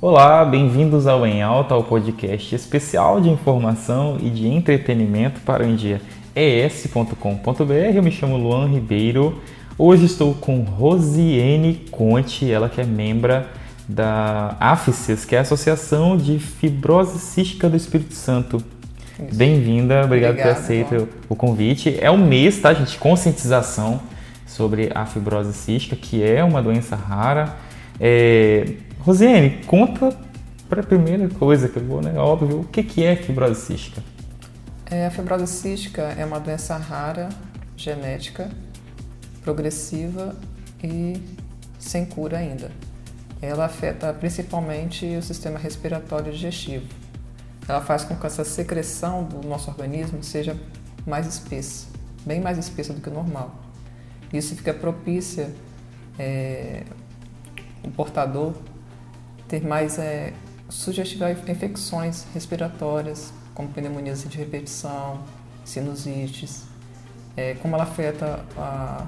Olá, bem-vindos ao Em Alta, ao podcast especial de informação e de entretenimento para o dia es.com.br. Eu me chamo Luan Ribeiro. Hoje estou com Rosiane Conte, ela que é membro da AFCES, que é a Associação de Fibrose Cística do Espírito Santo. Bem-vinda, obrigado Obrigada, por aceito o convite. É um mês, tá, gente? Conscientização sobre a fibrose cística, que é uma doença rara. É... Rosiane, conta para a primeira coisa que eu vou, né? Óbvio, o que, que é fibrose cística? É, a fibrose cística é uma doença rara, genética, progressiva e sem cura ainda. Ela afeta principalmente o sistema respiratório e digestivo. Ela faz com que essa secreção do nosso organismo seja mais espessa, bem mais espessa do que o normal. Isso fica propícia é, o portador ter mais é, sugestividade a infecções respiratórias, como pneumonias de repetição, sinusites, é, como ela afeta a,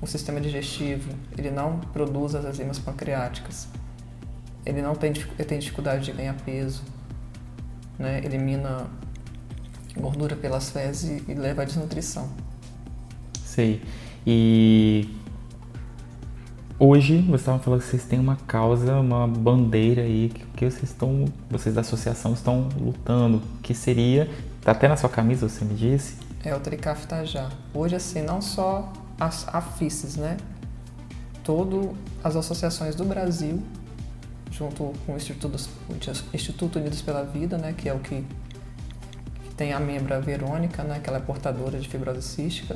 o sistema digestivo, ele não produz as enzimas pancreáticas, ele não tem, ele tem dificuldade de ganhar peso, né, elimina gordura pelas fezes e, e leva à desnutrição. Sei. E hoje você estava falando que vocês têm uma causa, uma bandeira aí que, que vocês estão, vocês da associação estão lutando, que seria, tá até na sua camisa, você me disse? É o Tricaftajá. Hoje assim, não só as AFICES, né? Todas as associações do Brasil, junto com o Instituto, Instituto Unidos pela Vida, né? Que é o que, que tem a membra Verônica, né? Que ela é portadora de fibrose cística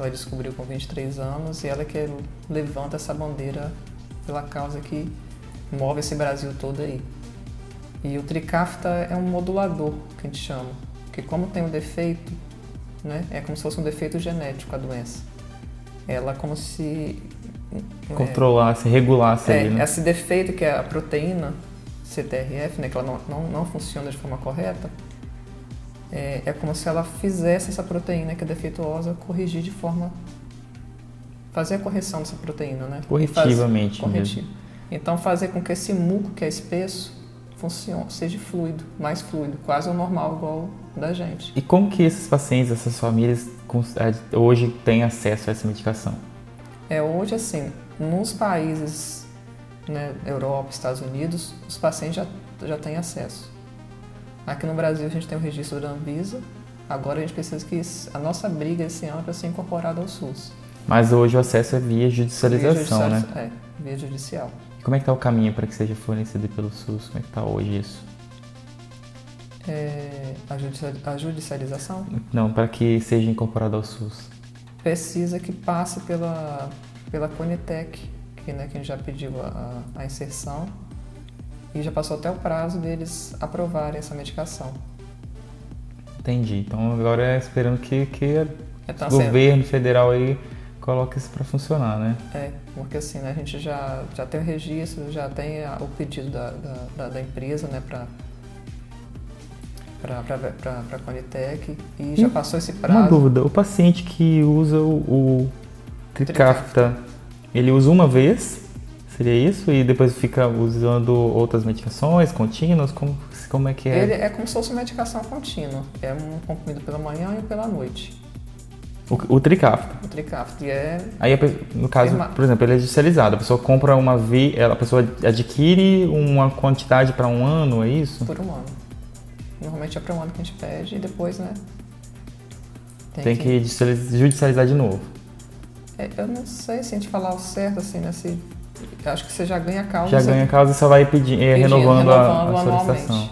ela descobriu com 23 anos e ela que levanta essa bandeira pela causa que move esse Brasil todo aí. E o tricafta é um modulador, que a gente chama, que como tem um defeito, né, é como se fosse um defeito genético a doença. Ela como se... Controlasse, é, regulasse é, ali, né? Esse defeito que é a proteína CTRF, né, que ela não, não, não funciona de forma correta, é, é como se ela fizesse essa proteína que é defeituosa corrigir de forma. fazer a correção dessa proteína, né? Corretivamente. Faz, corretivo. Então, fazer com que esse muco que é espesso funcione, seja fluido, mais fluido, quase o normal, igual da gente. E como que esses pacientes, essas famílias, é, hoje têm acesso a essa medicação? É, hoje, assim, nos países, né, Europa, Estados Unidos, os pacientes já, já têm acesso. Aqui no Brasil a gente tem o registro da Anvisa, agora a gente precisa que a nossa briga esse ano é para ser incorporada ao SUS. Mas hoje o acesso é via judicialização, via né? É, via judicial. Como é que está o caminho para que seja fornecido pelo SUS? Como é que está hoje isso? É, a, judicialização? Não, para que seja incorporado ao SUS. Precisa que passe pela, pela Conitec, que, né, que a gente já pediu a, a inserção e já passou até o prazo deles aprovarem essa medicação. Entendi. Então agora é esperando que, que o governo assim, federal aí coloque isso para funcionar, né? É, porque assim, né, a gente já, já tem o registro, já tem a, o pedido da, da, da empresa, né, para para a Conitec e, já passou esse prazo. Uma dúvida, o paciente que usa o, o Tricafta, ele usa uma vez Seria isso? E depois fica usando outras medicações contínuas? Como, como é que é? Ele é como se fosse medicação contínua. É um comprimido pela manhã e pela noite. O, o Tricafta? O Tricafta. É... Aí, no caso, por exemplo, ele é judicializado. A pessoa compra uma... Vi... A pessoa adquire uma quantidade para um ano, é isso? Por um ano. Normalmente é para um ano que a gente pede e depois, né? Tem, tem que... que judicializar de novo. É, eu não sei se a gente falar o certo, assim, né? Se acho que você já ganha causa. Já ganha causa e só vai pedir, é, renovando, renovando, a, a solicitação.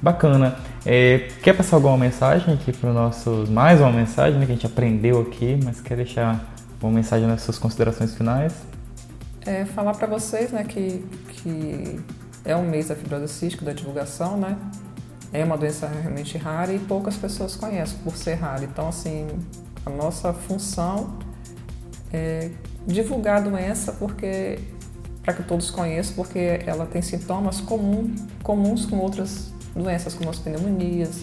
Bacana. É, quer passar alguma mensagem aqui para os nossos. Mais uma mensagem né, que a gente aprendeu aqui, mas quer deixar uma mensagem nas suas considerações finais? É, falar para vocês né, que, que é um mês da fibrose cística, da divulgação, né? É uma doença realmente rara e poucas pessoas conhecem por ser rara. Então, assim, a nossa função é divulgar a doença porque para que todos conheçam, porque ela tem sintomas comum, comuns com outras doenças, como as pneumonias,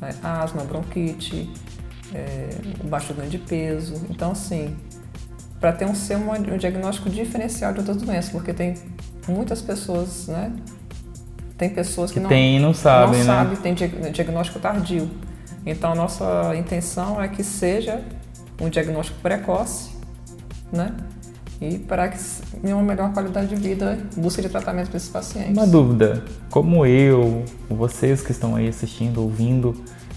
né, asma, bronquite, é, o baixo ganho de peso. Então, assim, para ter um, ser um, um diagnóstico diferencial de outras doenças, porque tem muitas pessoas, né? Tem pessoas que, Que não, tem não sabem, não né? sabe, tem diag- diagnóstico tardio. Então, a nossa intenção é que seja um diagnóstico precoce, né? E para que tenha uma melhor qualidade de vida, busca de tratamento para esses pacientes. Uma dúvida, como eu, vocês que estão aí assistindo, ouvindo,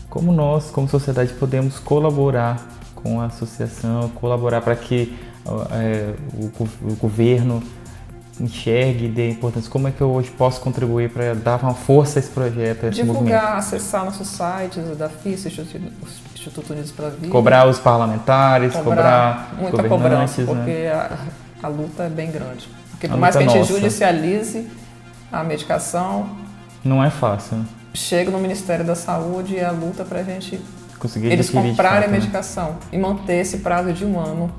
como nós, como sociedade, podemos colaborar com a associação, colaborar para que é, o, o governo enxergue e dê importância? Como é que eu hoje posso contribuir para dar uma força a esse projeto, a esse movimento? Divulgar, acessar nossos sites, o da FIS, Instituto, Unidos para a Vida. Cobrar os parlamentares, cobrar, os muita cobrança, governantes, porque né? a, a luta é bem grande. Porque por mais que a luta gente nossa. judicialize a medicação, Não é fácil né? chega no Ministério da Saúde e a luta para a gente conseguir eles comprarem fato, a né? medicação e manter esse prazo de um ano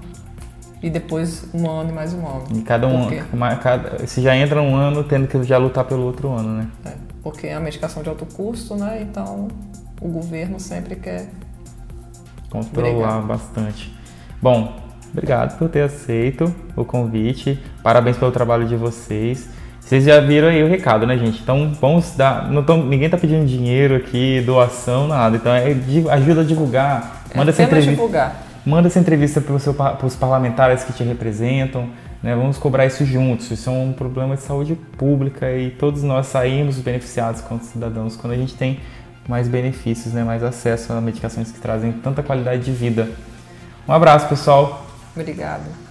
e depois um ano e mais um ano. E cada um, uma- cada, se já entra um ano, tendo que já lutar pelo outro ano, né? É, porque é a medicação de alto custo, né? Então o governo sempre quer. Controlar bastante. Bom, obrigado por ter aceito o convite. Parabéns pelo trabalho de vocês. Vocês já viram aí o recado, né, gente? Então vamos dar. Não tão, ninguém tá pedindo dinheiro aqui, doação, nada. Então é, ajuda a divulgar. Manda é essa entrevista. divulgar. Manda essa entrevista para os parlamentares que te representam. Né? Vamos cobrar isso juntos. Isso é um problema de saúde pública e todos nós saímos beneficiados como cidadãos quando a gente tem mais benefícios, né? mais acesso a medicações que trazem tanta qualidade de vida. Um abraço, pessoal. Obrigada.